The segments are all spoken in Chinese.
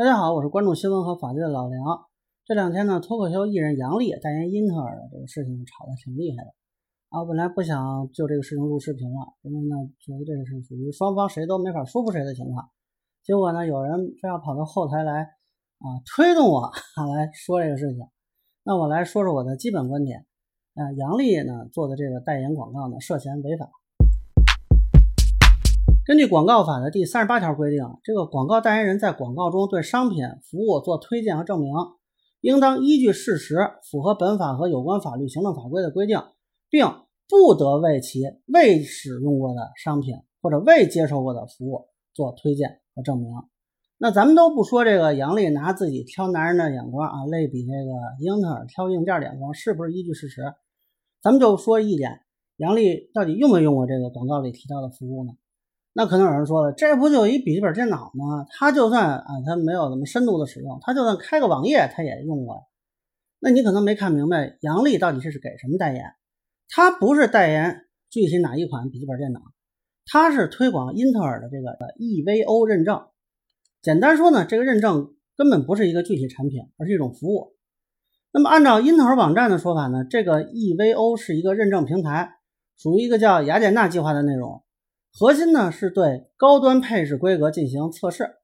大家好，我是关注新闻和法律的老梁。这两天呢，脱口秀艺人杨笠代言英特尔的这个事情吵得挺厉害的啊。本来不想就这个事情录视频了，因为呢，觉得这个是属于双方谁都没法说服谁的情况。结果呢，有人非要跑到后台来啊，推动我来说这个事情。那我来说说我的基本观点。啊，杨笠呢做的这个代言广告呢，涉嫌违法。根据广告法的第三十八条规定，这个广告代言人在广告中对商品、服务做推荐和证明，应当依据事实，符合本法和有关法律、行政法规的规定，并不得为其未使用过的商品或者未接受过的服务做推荐和证明。那咱们都不说这个杨笠拿自己挑男人的眼光啊，类比这个英特尔挑硬件眼光是不是依据事实？咱们就说一点，杨笠到底用没用过这个广告里提到的服务呢？那可能有人说了，这不就一笔记本电脑吗？他就算啊，他没有那么深度的使用，他就算开个网页，他也用过。那你可能没看明白，杨笠到底是是给什么代言？他不是代言具体哪一款笔记本电脑，他是推广英特尔的这个 EVO 认证。简单说呢，这个认证根本不是一个具体产品，而是一种服务。那么按照英特尔网站的说法呢，这个 EVO 是一个认证平台，属于一个叫雅典娜计划的内容。核心呢是对高端配置规格进行测试，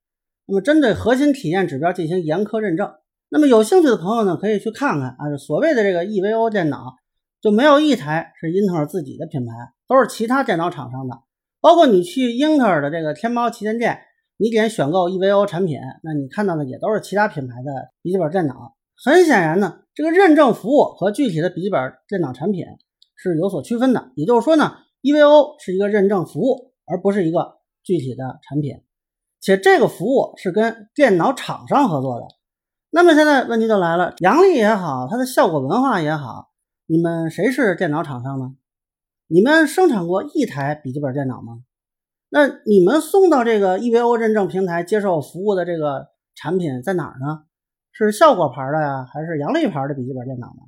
那么针对核心体验指标进行严苛认证。那么有兴趣的朋友呢，可以去看看啊，所谓的这个 EVO 电脑就没有一台是英特尔自己的品牌，都是其他电脑厂商的。包括你去英特尔的这个天猫旗舰店，你点选购 EVO 产品，那你看到的也都是其他品牌的笔记本电脑。很显然呢，这个认证服务和具体的笔记本电脑产品是有所区分的。也就是说呢。EVO 是一个认证服务，而不是一个具体的产品，且这个服务是跟电脑厂商合作的。那么现在问题就来了，杨笠也好，它的效果文化也好，你们谁是电脑厂商呢？你们生产过一台笔记本电脑吗？那你们送到这个 EVO 认证平台接受服务的这个产品在哪儿呢？是效果牌的呀，还是杨笠牌的笔记本电脑呢？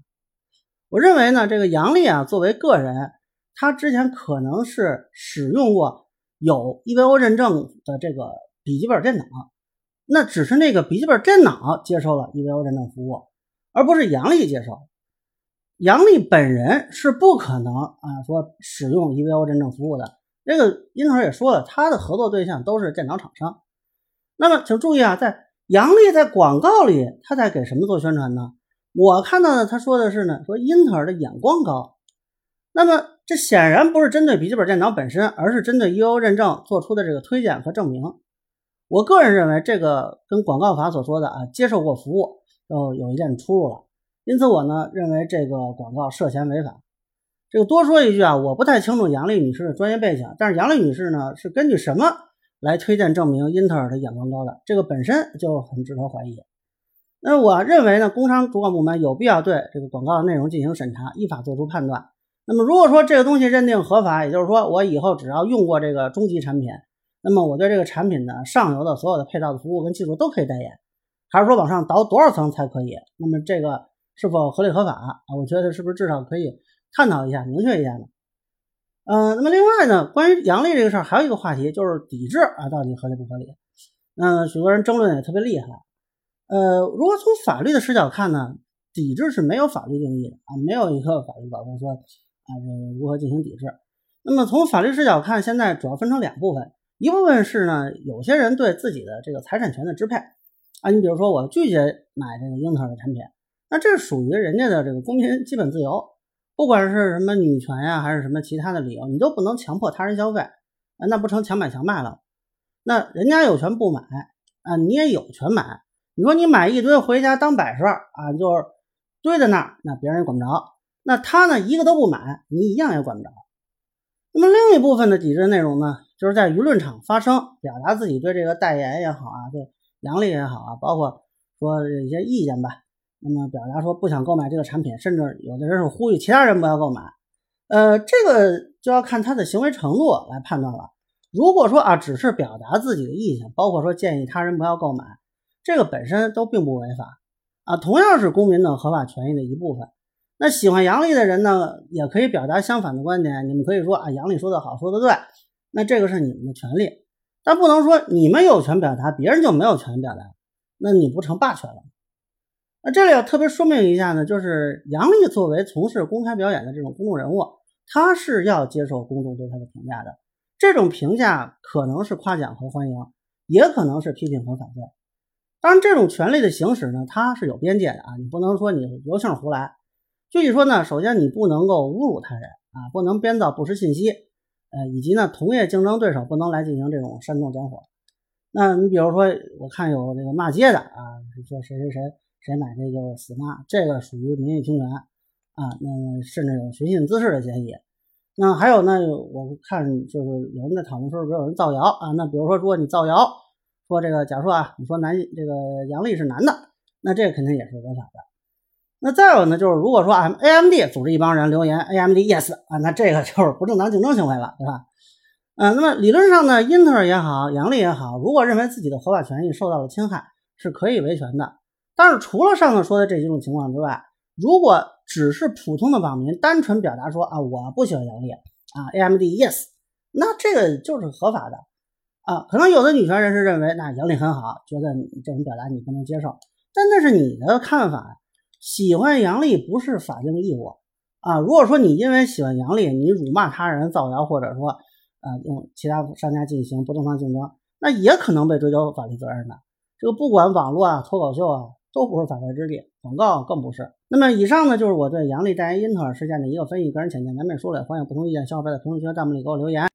我认为呢，这个杨笠啊，作为个人。他之前可能是使用过有 EVO 认证的这个笔记本电脑，那只是那个笔记本电脑接受了 EVO 认证服务，而不是杨笠接受。杨笠本人是不可能啊说使用 EVO 认证服务的。这个英特尔也说了，他的合作对象都是电脑厂商。那么请注意啊，在杨笠在广告里他在给什么做宣传呢？我看到的他说的是呢，说英特尔的眼光高。那么这显然不是针对笔记本电脑本身，而是针对 EU 认证做出的这个推荐和证明。我个人认为，这个跟广告法所说的啊接受过服务又有一点出入了。因此，我呢认为这个广告涉嫌违法。这个多说一句啊，我不太清楚杨丽女士的专业背景，但是杨丽女士呢是根据什么来推荐证明英特尔的眼光高的？这个本身就很值得怀疑。那我认为呢，工商主管部门有必要对这个广告内容进行审查，依法作出判断。那么如果说这个东西认定合法，也就是说我以后只要用过这个中级产品，那么我对这个产品的上游的所有的配套的服务跟技术都可以代言，还是说往上倒多少层才可以？那么这个是否合理合法啊？我觉得是不是至少可以探讨一下、明确一下呢？嗯，那么另外呢，关于阳历这个事儿，还有一个话题就是抵制啊，到底合理不合理？嗯，许多人争论也特别厉害。呃，如果从法律的视角看呢，抵制是没有法律定义的啊，没有一个法律保证说。啊，这如何进行抵制？那么从法律视角看，现在主要分成两部分，一部分是呢，有些人对自己的这个财产权的支配啊，你比如说我拒绝买这个英特尔的产品，那这属于人家的这个公民基本自由，不管是什么女权呀，还是什么其他的理由，你都不能强迫他人消费啊，那不成强买强卖了？那人家有权不买啊，你也有权买。你说你买一堆回家当摆设啊，就是堆在那儿，那别人也管不着。那他呢，一个都不买，你一样也管不着。那么另一部分的抵制内容呢，就是在舆论场发声，表达自己对这个代言也好啊，对杨丽也好啊，包括说一些意见吧。那么表达说不想购买这个产品，甚至有的人是呼吁其他人不要购买。呃，这个就要看他的行为程度来判断了。如果说啊，只是表达自己的意见，包括说建议他人不要购买，这个本身都并不违法啊，同样是公民的合法权益的一部分。那喜欢杨笠的人呢，也可以表达相反的观点。你们可以说啊，杨笠说的好，说的对，那这个是你们的权利，但不能说你们有权表达，别人就没有权表达。那你不成霸权了？那这里要特别说明一下呢，就是杨笠作为从事公开表演的这种公众人物，他是要接受公众对他的评价的。这种评价可能是夸奖和欢迎，也可能是批评和反对。当然，这种权利的行使呢，它是有边界的啊，你不能说你由性胡来。具体说呢，首先你不能够侮辱他人啊，不能编造不实信息，呃，以及呢，同业竞争对手不能来进行这种煽动点火。那你比如说，我看有这个骂街的啊，说谁谁谁。谁买这就死骂，这个属于名誉侵权啊，那甚至有寻衅滋事的嫌疑。那还有呢，我看就是有人在讨论说，不是有人造谣啊？那比如说，如果你造谣说这个，假如说啊，你说男这个杨丽是男的，那这肯定也是违法的。那再有呢，就是如果说 M A M D 组织一帮人留言 A M D yes 啊，那这个就是不正当竞争行为了，对吧？嗯，那么理论上呢，英特尔也好，杨丽也好，如果认为自己的合法权益受到了侵害，是可以维权的。但是除了上头说的这几种情况之外，如果只是普通的网民单纯表达说啊我不喜欢杨笠啊，AMD yes，那这个就是合法的啊。可能有的女权人士认为那杨笠很好，觉得这种表达你不能接受，但那是你的看法。喜欢杨笠不是法定义务啊。如果说你因为喜欢杨笠，你辱骂他人、造谣，或者说啊用其他商家进行不正当竞争，那也可能被追究法律责任的。这个不管网络啊、脱口秀啊。都不是法外之地，广告更不是。那么以上呢，就是我对杨丽代言英特尔事件的一个分析，个人浅见难免疏漏，欢迎不同意见小伙伴在评论区和、弹幕里给我留言。